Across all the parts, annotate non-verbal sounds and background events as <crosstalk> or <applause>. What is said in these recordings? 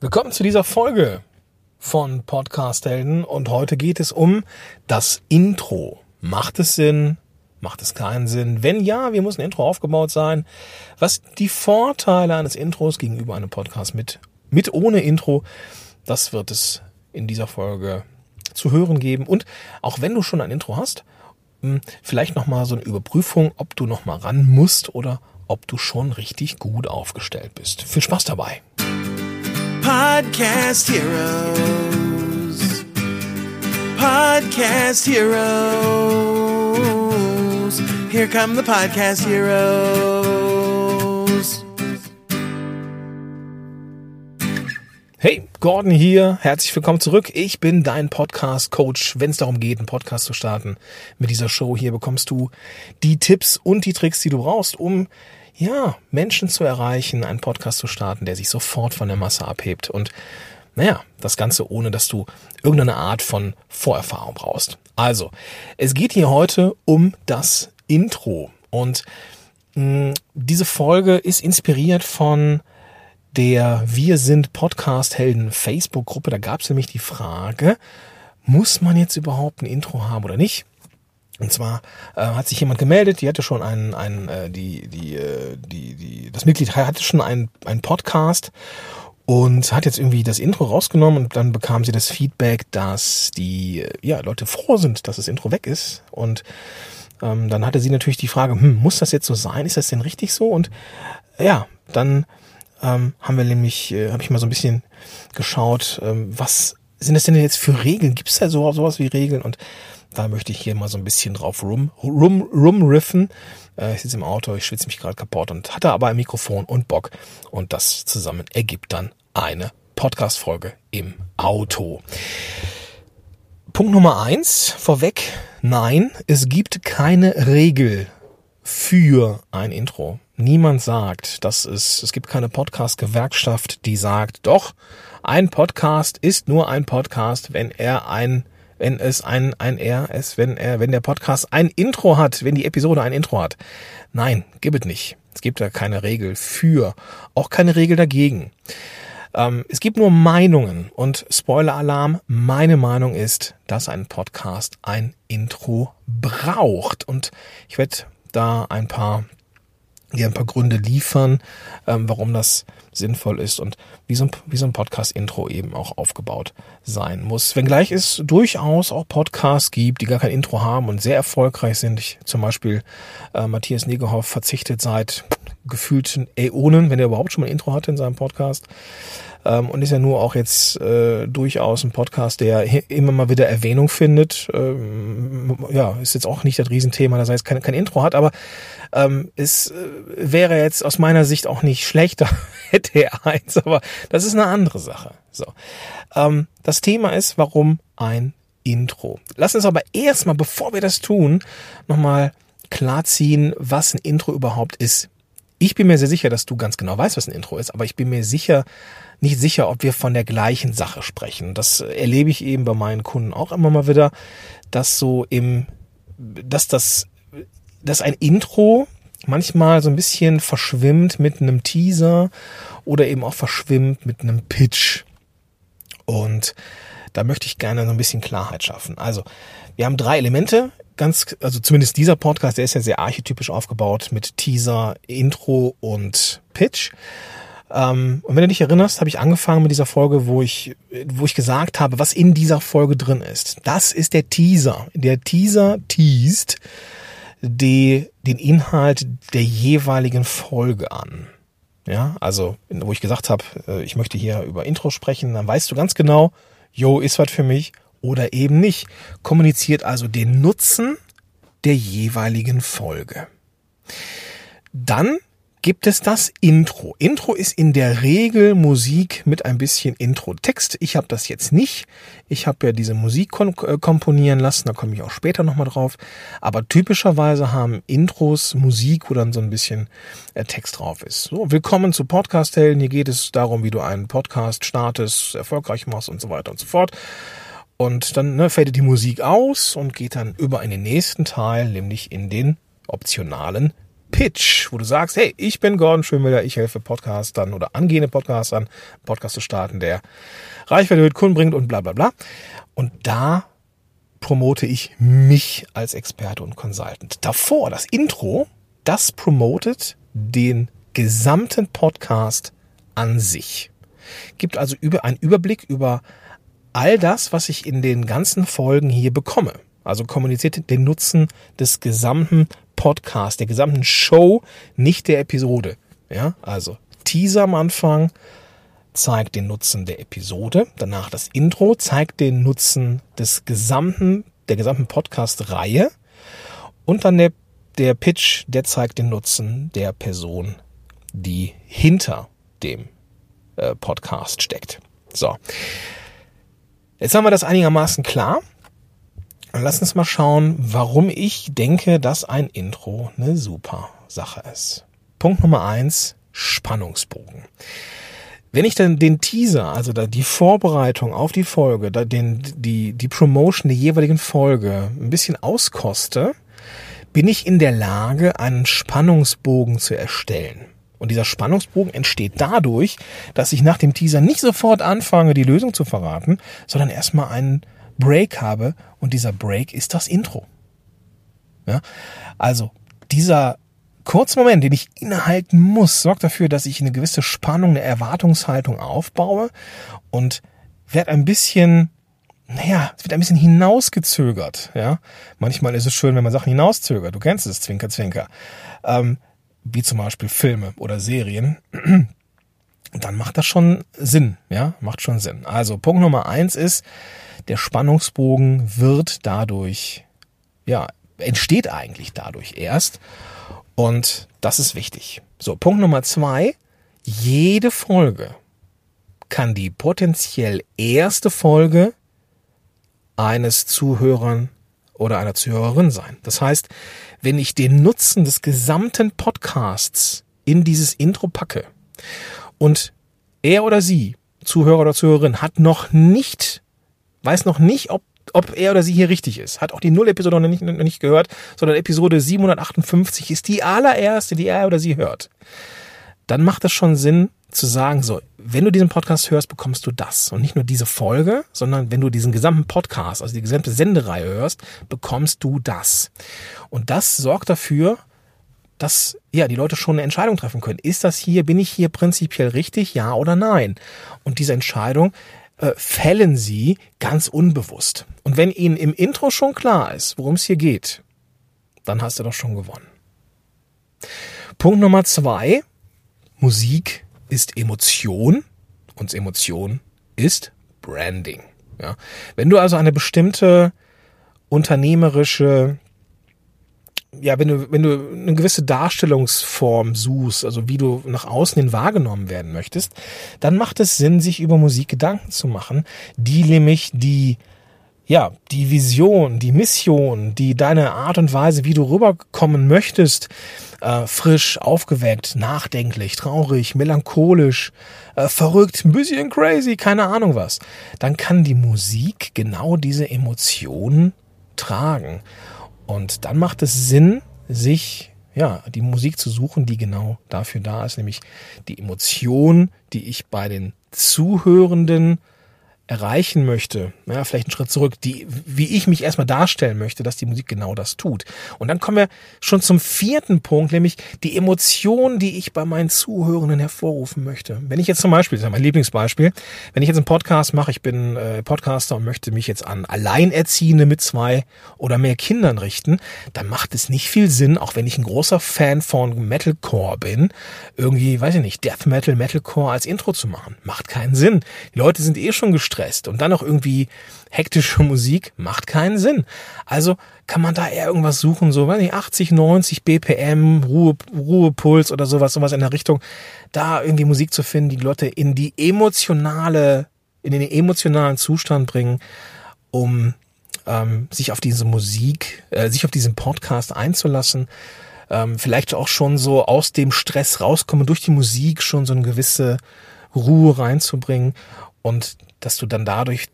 Willkommen zu dieser Folge von Podcast Helden und heute geht es um das Intro. Macht es Sinn? Macht es keinen Sinn? Wenn ja, wie muss ein Intro aufgebaut sein? Was die Vorteile eines Intros gegenüber einem Podcast mit, mit ohne Intro, das wird es in dieser Folge zu hören geben. Und auch wenn du schon ein Intro hast, hm, vielleicht nochmal so eine Überprüfung, ob du nochmal ran musst oder ob du schon richtig gut aufgestellt bist. Viel Spaß dabei! Podcast Heroes. Podcast Heroes. Here come the Podcast Heroes. Hey, Gordon hier. Herzlich willkommen zurück. Ich bin dein Podcast-Coach, wenn es darum geht, einen Podcast zu starten. Mit dieser Show hier bekommst du die Tipps und die Tricks, die du brauchst, um ja, Menschen zu erreichen, einen Podcast zu starten, der sich sofort von der Masse abhebt. Und naja, das Ganze ohne, dass du irgendeine Art von Vorerfahrung brauchst. Also, es geht hier heute um das Intro. Und mh, diese Folge ist inspiriert von der Wir sind Podcast-Helden Facebook-Gruppe. Da gab es nämlich die Frage, muss man jetzt überhaupt ein Intro haben oder nicht? Und zwar äh, hat sich jemand gemeldet, die hatte schon einen, einen äh, die, die, äh, die, die, das Mitglied hatte schon einen, einen Podcast und hat jetzt irgendwie das Intro rausgenommen und dann bekam sie das Feedback, dass die ja, Leute froh sind, dass das Intro weg ist. Und ähm, dann hatte sie natürlich die Frage, hm, muss das jetzt so sein? Ist das denn richtig so? Und ja, dann ähm, haben wir nämlich, äh, habe ich mal so ein bisschen geschaut, ähm, was sind das denn jetzt für Regeln? Gibt es da so, sowas wie Regeln? Und da möchte ich hier mal so ein bisschen drauf rum, rum, rumriffen. Äh, ich sitze im Auto, ich schwitze mich gerade kaputt und hatte aber ein Mikrofon und Bock. Und das zusammen ergibt dann eine Podcast-Folge im Auto. Punkt Nummer eins vorweg. Nein, es gibt keine Regel für ein Intro. Niemand sagt, dass es, es gibt keine Podcast-Gewerkschaft, die sagt, doch, ein Podcast ist nur ein Podcast, wenn er ein wenn es ein, ein R ist, wenn er, wenn der Podcast ein Intro hat, wenn die Episode ein Intro hat. Nein, gibt es nicht. Es gibt da keine Regel für, auch keine Regel dagegen. Ähm, es gibt nur Meinungen und Spoiler-Alarm, meine Meinung ist, dass ein Podcast ein Intro braucht. Und ich werde da ein paar dir ein paar Gründe liefern, ähm, warum das sinnvoll ist und wie so ein, wie so ein Podcast-Intro eben auch aufgebaut sein muss. Wenngleich es durchaus auch Podcasts gibt, die gar kein Intro haben und sehr erfolgreich sind. Ich, zum Beispiel äh, Matthias Negehoff verzichtet seit gefühlten Äonen, wenn er überhaupt schon mal ein Intro hatte in seinem Podcast. Ähm, und ist ja nur auch jetzt äh, durchaus ein Podcast, der immer mal wieder Erwähnung findet. Ähm, ja, ist jetzt auch nicht das Riesenthema, dass er jetzt kein, kein Intro hat, aber ähm, es äh, wäre jetzt aus meiner Sicht auch nicht schlechter, <laughs> hätte er eins, aber das ist eine andere Sache. So. Ähm, das Thema ist, warum ein Intro. Lass uns aber erstmal, bevor wir das tun, nochmal klarziehen, was ein Intro überhaupt ist. Ich bin mir sehr sicher, dass du ganz genau weißt, was ein Intro ist, aber ich bin mir sicher, nicht sicher, ob wir von der gleichen Sache sprechen. Das erlebe ich eben bei meinen Kunden auch immer mal wieder, dass so im, dass das, dass ein Intro manchmal so ein bisschen verschwimmt mit einem Teaser oder eben auch verschwimmt mit einem Pitch. Und da möchte ich gerne so ein bisschen Klarheit schaffen. Also, wir haben drei Elemente ganz, also zumindest dieser Podcast, der ist ja sehr archetypisch aufgebaut mit Teaser, Intro und Pitch. Ähm, und wenn du dich erinnerst, habe ich angefangen mit dieser Folge, wo ich, wo ich gesagt habe, was in dieser Folge drin ist. Das ist der Teaser. Der Teaser teast die, den Inhalt der jeweiligen Folge an. Ja, also, wo ich gesagt habe, äh, ich möchte hier über Intro sprechen, dann weißt du ganz genau, yo, ist was für mich oder eben nicht. Kommuniziert also den Nutzen der jeweiligen Folge. Dann gibt es das Intro. Intro ist in der Regel Musik mit ein bisschen Intro-Text. Ich habe das jetzt nicht. Ich habe ja diese Musik äh, komponieren lassen, da komme ich auch später nochmal drauf. Aber typischerweise haben Intros Musik, wo dann so ein bisschen äh, Text drauf ist. So, willkommen zu Podcast-Helden. Hier geht es darum, wie du einen Podcast startest, erfolgreich machst und so weiter und so fort. Und dann ne, fadet die Musik aus und geht dann über in den nächsten Teil, nämlich in den optionalen Pitch, wo du sagst, hey, ich bin Gordon Schönwiller, ich helfe Podcastern oder angehende Podcastern, Podcast zu starten, der Reichweite mit Kunden bringt und bla bla bla. Und da promote ich mich als Experte und Consultant. Davor, das Intro, das promotet den gesamten Podcast an sich. Gibt also über einen Überblick über all das, was ich in den ganzen Folgen hier bekomme. Also kommuniziert den Nutzen des gesamten Podcasts, der gesamten Show, nicht der Episode. Ja, also Teaser am Anfang zeigt den Nutzen der Episode, danach das Intro zeigt den Nutzen des gesamten, der gesamten Podcast-Reihe und dann der, der Pitch, der zeigt den Nutzen der Person, die hinter dem äh, Podcast steckt. So. Jetzt haben wir das einigermaßen klar. Lass uns mal schauen, warum ich denke, dass ein Intro eine super Sache ist. Punkt Nummer eins, Spannungsbogen. Wenn ich dann den Teaser, also die Vorbereitung auf die Folge, den, die, die Promotion der jeweiligen Folge ein bisschen auskoste, bin ich in der Lage, einen Spannungsbogen zu erstellen. Und dieser Spannungsbogen entsteht dadurch, dass ich nach dem Teaser nicht sofort anfange, die Lösung zu verraten, sondern erstmal einen Break habe und dieser Break ist das Intro. Ja? Also dieser kurze Moment, den ich innehalten muss, sorgt dafür, dass ich eine gewisse Spannung, eine Erwartungshaltung aufbaue und werde ein bisschen, naja, es wird ein bisschen hinausgezögert. Ja? Manchmal ist es schön, wenn man Sachen hinauszögert. Du kennst es, Zwinker, Zwinker. Ähm, wie zum Beispiel Filme oder Serien. <clears throat> dann macht das schon Sinn, ja, macht schon Sinn. Also Punkt Nummer eins ist, der Spannungsbogen wird dadurch, ja, entsteht eigentlich dadurch erst. Und das ist wichtig. So, Punkt Nummer zwei. Jede Folge kann die potenziell erste Folge eines Zuhörern oder einer Zuhörerin sein. Das heißt, wenn ich den Nutzen des gesamten Podcasts in dieses Intro packe und er oder sie, Zuhörer oder Zuhörerin, hat noch nicht weiß noch nicht, ob, ob er oder sie hier richtig ist. Hat auch die Null-Episode noch nicht, noch nicht gehört, sondern Episode 758 ist die allererste, die er oder sie hört. Dann macht es schon Sinn zu sagen, so, wenn du diesen Podcast hörst, bekommst du das. Und nicht nur diese Folge, sondern wenn du diesen gesamten Podcast, also die gesamte Sendereihe hörst, bekommst du das. Und das sorgt dafür, dass ja die Leute schon eine Entscheidung treffen können. Ist das hier, bin ich hier prinzipiell richtig, ja oder nein? Und diese Entscheidung äh, fällen sie ganz unbewusst. Und wenn ihnen im Intro schon klar ist, worum es hier geht, dann hast du doch schon gewonnen. Punkt Nummer zwei. Musik ist Emotion und Emotion ist Branding. Ja. Wenn du also eine bestimmte unternehmerische ja, wenn du, wenn du eine gewisse Darstellungsform suchst, also wie du nach außen hin wahrgenommen werden möchtest, dann macht es Sinn, sich über Musik Gedanken zu machen, die nämlich die, ja, die Vision, die Mission, die deine Art und Weise, wie du rüberkommen möchtest, äh, frisch, aufgeweckt, nachdenklich, traurig, melancholisch, äh, verrückt, ein bisschen crazy, keine Ahnung was, dann kann die Musik genau diese Emotionen tragen. Und dann macht es Sinn, sich ja, die Musik zu suchen, die genau dafür da ist, nämlich die Emotion, die ich bei den Zuhörenden erreichen möchte, ja, vielleicht einen Schritt zurück, die, wie ich mich erstmal darstellen möchte, dass die Musik genau das tut. Und dann kommen wir schon zum vierten Punkt, nämlich die Emotion, die ich bei meinen Zuhörenden hervorrufen möchte. Wenn ich jetzt zum Beispiel, das ist mein Lieblingsbeispiel, wenn ich jetzt einen Podcast mache, ich bin äh, Podcaster und möchte mich jetzt an Alleinerziehende mit zwei oder mehr Kindern richten, dann macht es nicht viel Sinn, auch wenn ich ein großer Fan von Metalcore bin, irgendwie, weiß ich nicht, Death Metal, Metalcore als Intro zu machen. Macht keinen Sinn. Die Leute sind eh schon gestresst gestresst und dann noch irgendwie hektische Musik macht keinen Sinn. Also kann man da eher irgendwas suchen, so, weiß nicht, 80, 90 BPM, Ruhe, Ruhepuls oder sowas, sowas in der Richtung, da irgendwie Musik zu finden, die Leute in die emotionale, in den emotionalen Zustand bringen, um ähm, sich auf diese Musik, äh, sich auf diesen Podcast einzulassen, ähm, vielleicht auch schon so aus dem Stress rauskommen, durch die Musik schon so eine gewisse Ruhe reinzubringen und dass du dann dadurch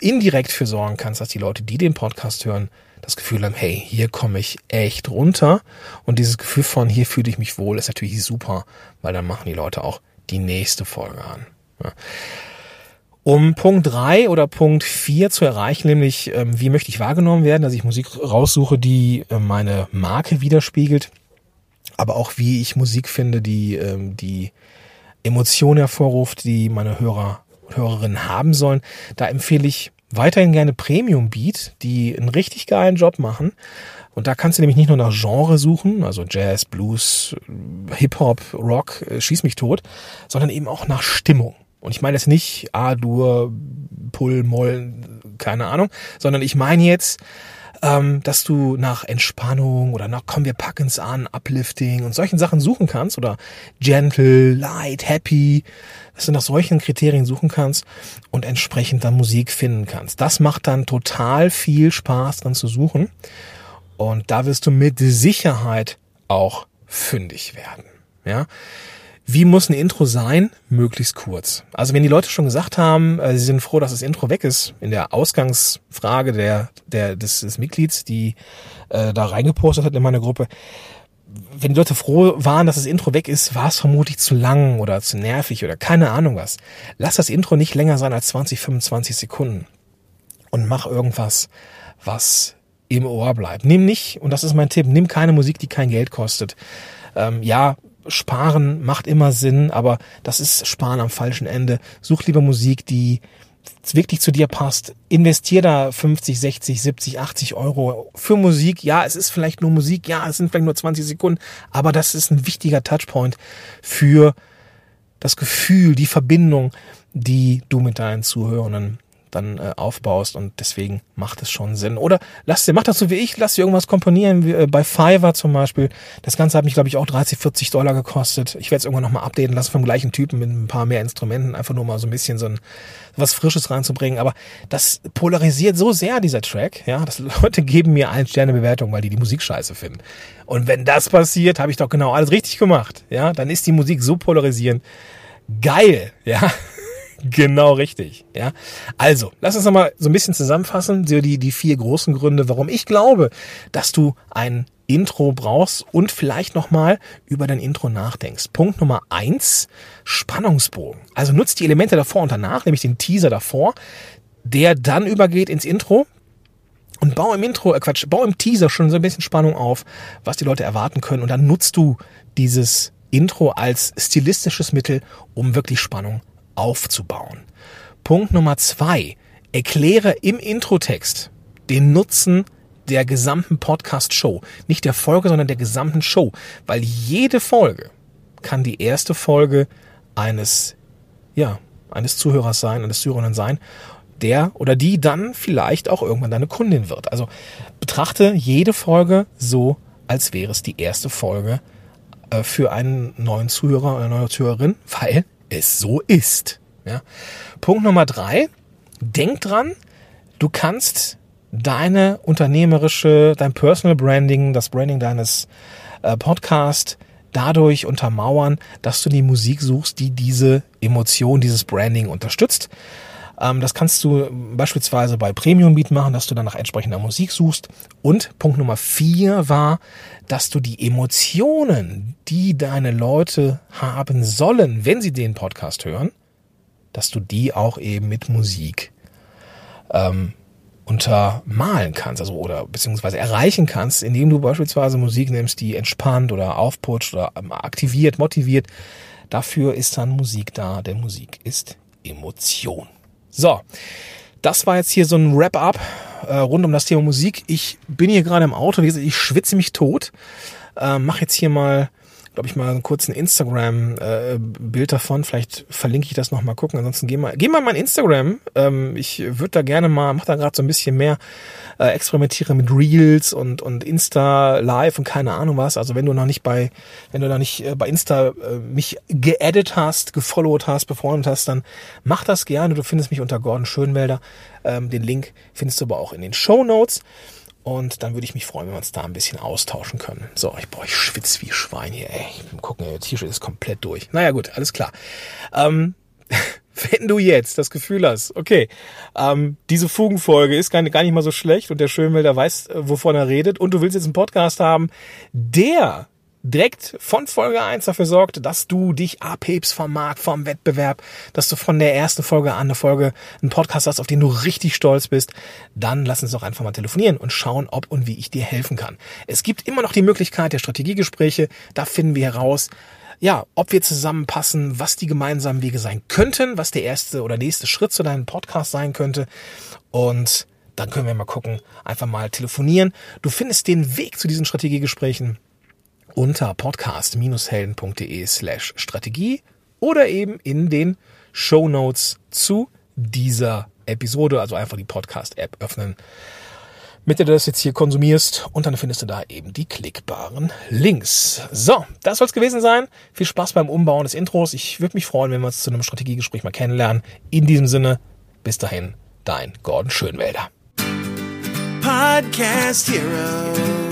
indirekt für sorgen kannst, dass die Leute, die den Podcast hören, das Gefühl haben, hey, hier komme ich echt runter. Und dieses Gefühl von, hier fühle ich mich wohl, ist natürlich super, weil dann machen die Leute auch die nächste Folge an. Ja. Um Punkt drei oder Punkt vier zu erreichen, nämlich ähm, wie möchte ich wahrgenommen werden, dass ich Musik raussuche, die äh, meine Marke widerspiegelt, aber auch wie ich Musik finde, die ähm, die Emotionen hervorruft, die meine Hörer und Hörerinnen haben sollen. Da empfehle ich weiterhin gerne Premium Beat, die einen richtig geilen Job machen. Und da kannst du nämlich nicht nur nach Genre suchen, also Jazz, Blues, Hip-Hop, Rock, äh, schieß mich tot, sondern eben auch nach Stimmung. Und ich meine jetzt nicht A-Dur, Pull, Moll, keine Ahnung, sondern ich meine jetzt, ähm, dass du nach Entspannung oder nach komm, wir packen's an, Uplifting und solchen Sachen suchen kannst oder gentle, light, happy, dass du nach solchen Kriterien suchen kannst und entsprechend dann Musik finden kannst. Das macht dann total viel Spaß dran zu suchen und da wirst du mit Sicherheit auch fündig werden. Ja, wie muss ein Intro sein? Möglichst kurz. Also wenn die Leute schon gesagt haben, äh, sie sind froh, dass das Intro weg ist, in der Ausgangsfrage der, der, des, des Mitglieds, die äh, da reingepostet hat in meine Gruppe, wenn die Leute froh waren, dass das Intro weg ist, war es vermutlich zu lang oder zu nervig oder keine Ahnung was. Lass das Intro nicht länger sein als 20, 25 Sekunden und mach irgendwas, was im Ohr bleibt. Nimm nicht, und das ist mein Tipp, nimm keine Musik, die kein Geld kostet. Ähm, ja, Sparen macht immer Sinn, aber das ist Sparen am falschen Ende. Such lieber Musik, die wirklich zu dir passt. Investier da 50, 60, 70, 80 Euro für Musik. Ja, es ist vielleicht nur Musik. Ja, es sind vielleicht nur 20 Sekunden, aber das ist ein wichtiger Touchpoint für das Gefühl, die Verbindung, die du mit deinen Zuhörern dann äh, aufbaust und deswegen macht es schon Sinn. Oder lass dir, mach das so wie ich, lass dir irgendwas komponieren, wie, äh, bei Fiverr zum Beispiel. Das Ganze hat mich, glaube ich, auch 30, 40 Dollar gekostet. Ich werde es irgendwann nochmal updaten lassen vom gleichen Typen mit ein paar mehr Instrumenten, einfach nur mal so ein bisschen so ein was Frisches reinzubringen. Aber das polarisiert so sehr, dieser Track, ja, dass Leute geben mir ein Sterne Bewertung, weil die die Musik scheiße finden. Und wenn das passiert, habe ich doch genau alles richtig gemacht. Ja, dann ist die Musik so polarisierend. Geil, ja. Genau richtig, ja. Also, lass uns nochmal so ein bisschen zusammenfassen, so die, die vier großen Gründe, warum ich glaube, dass du ein Intro brauchst und vielleicht nochmal über dein Intro nachdenkst. Punkt Nummer eins, Spannungsbogen. Also nutzt die Elemente davor und danach, nämlich den Teaser davor, der dann übergeht ins Intro. Und bau im Intro, äh Quatsch, bau im Teaser schon so ein bisschen Spannung auf, was die Leute erwarten können. Und dann nutzt du dieses Intro als stilistisches Mittel, um wirklich Spannung aufzubauen. Punkt Nummer zwei. Erkläre im Introtext den Nutzen der gesamten Podcast-Show. Nicht der Folge, sondern der gesamten Show. Weil jede Folge kann die erste Folge eines, ja, eines Zuhörers sein, eines Zuhörerinnen sein, der oder die dann vielleicht auch irgendwann deine Kundin wird. Also betrachte jede Folge so, als wäre es die erste Folge äh, für einen neuen Zuhörer oder eine neue Zuhörerin, <laughs> weil es so ist. Ja. Punkt Nummer drei. Denk dran, du kannst deine unternehmerische, dein Personal Branding, das Branding deines äh, Podcast dadurch untermauern, dass du die Musik suchst, die diese Emotion, dieses Branding unterstützt. Ähm, das kannst du beispielsweise bei Premium Beat machen, dass du dann nach entsprechender Musik suchst. Und Punkt Nummer vier war, dass du die Emotionen, die deine Leute haben sollen, wenn sie den Podcast hören, dass du die auch eben mit Musik ähm, untermalen kannst, also oder beziehungsweise erreichen kannst, indem du beispielsweise Musik nimmst, die entspannt oder aufputscht oder ähm, aktiviert, motiviert. Dafür ist dann Musik da, denn Musik ist Emotion. So, das war jetzt hier so ein Wrap-up äh, rund um das Thema Musik. Ich bin hier gerade im Auto, wie ich schwitze mich tot. Äh, mach jetzt hier mal glaube ich, mal einen kurzen Instagram-Bild äh, davon. Vielleicht verlinke ich das noch mal gucken. Ansonsten geh mal, geh mal mein Instagram. Ähm, ich würde da gerne mal, mach da gerade so ein bisschen mehr, äh, experimentiere mit Reels und, und Insta Live und keine Ahnung was. Also wenn du noch nicht bei, wenn du noch nicht äh, bei Insta äh, mich geedit hast, gefollowt hast, befreundet hast, dann mach das gerne. Du findest mich unter Gordon Schönwelder. Ähm, den Link findest du aber auch in den Show Notes. Und dann würde ich mich freuen, wenn wir uns da ein bisschen austauschen können. So, ich, boah, ich schwitze wie Schwein hier, ey. Gucken, der T-Shirt ist komplett durch. Naja, gut, alles klar. Ähm, <laughs> wenn du jetzt das Gefühl hast, okay, ähm, diese Fugenfolge ist gar nicht, gar nicht mal so schlecht und der Schönwälder weiß, äh, wovon er redet und du willst jetzt einen Podcast haben, der direkt von Folge 1 dafür sorgt, dass du dich abhebst vom Markt, vom Wettbewerb, dass du von der ersten Folge an eine Folge, einen Podcast hast, auf den du richtig stolz bist, dann lass uns doch einfach mal telefonieren und schauen, ob und wie ich dir helfen kann. Es gibt immer noch die Möglichkeit der Strategiegespräche, da finden wir heraus, ja, ob wir zusammenpassen, was die gemeinsamen Wege sein könnten, was der erste oder nächste Schritt zu deinem Podcast sein könnte. Und dann können wir mal gucken, einfach mal telefonieren. Du findest den Weg zu diesen Strategiegesprächen unter podcast-helden.de slash Strategie oder eben in den Show Notes zu dieser Episode, also einfach die Podcast-App öffnen mit der du das jetzt hier konsumierst und dann findest du da eben die klickbaren Links. So, das soll es gewesen sein. Viel Spaß beim Umbauen des Intros. Ich würde mich freuen, wenn wir uns zu einem Strategiegespräch mal kennenlernen. In diesem Sinne, bis dahin, dein Gordon Schönwälder. Podcast Heroes.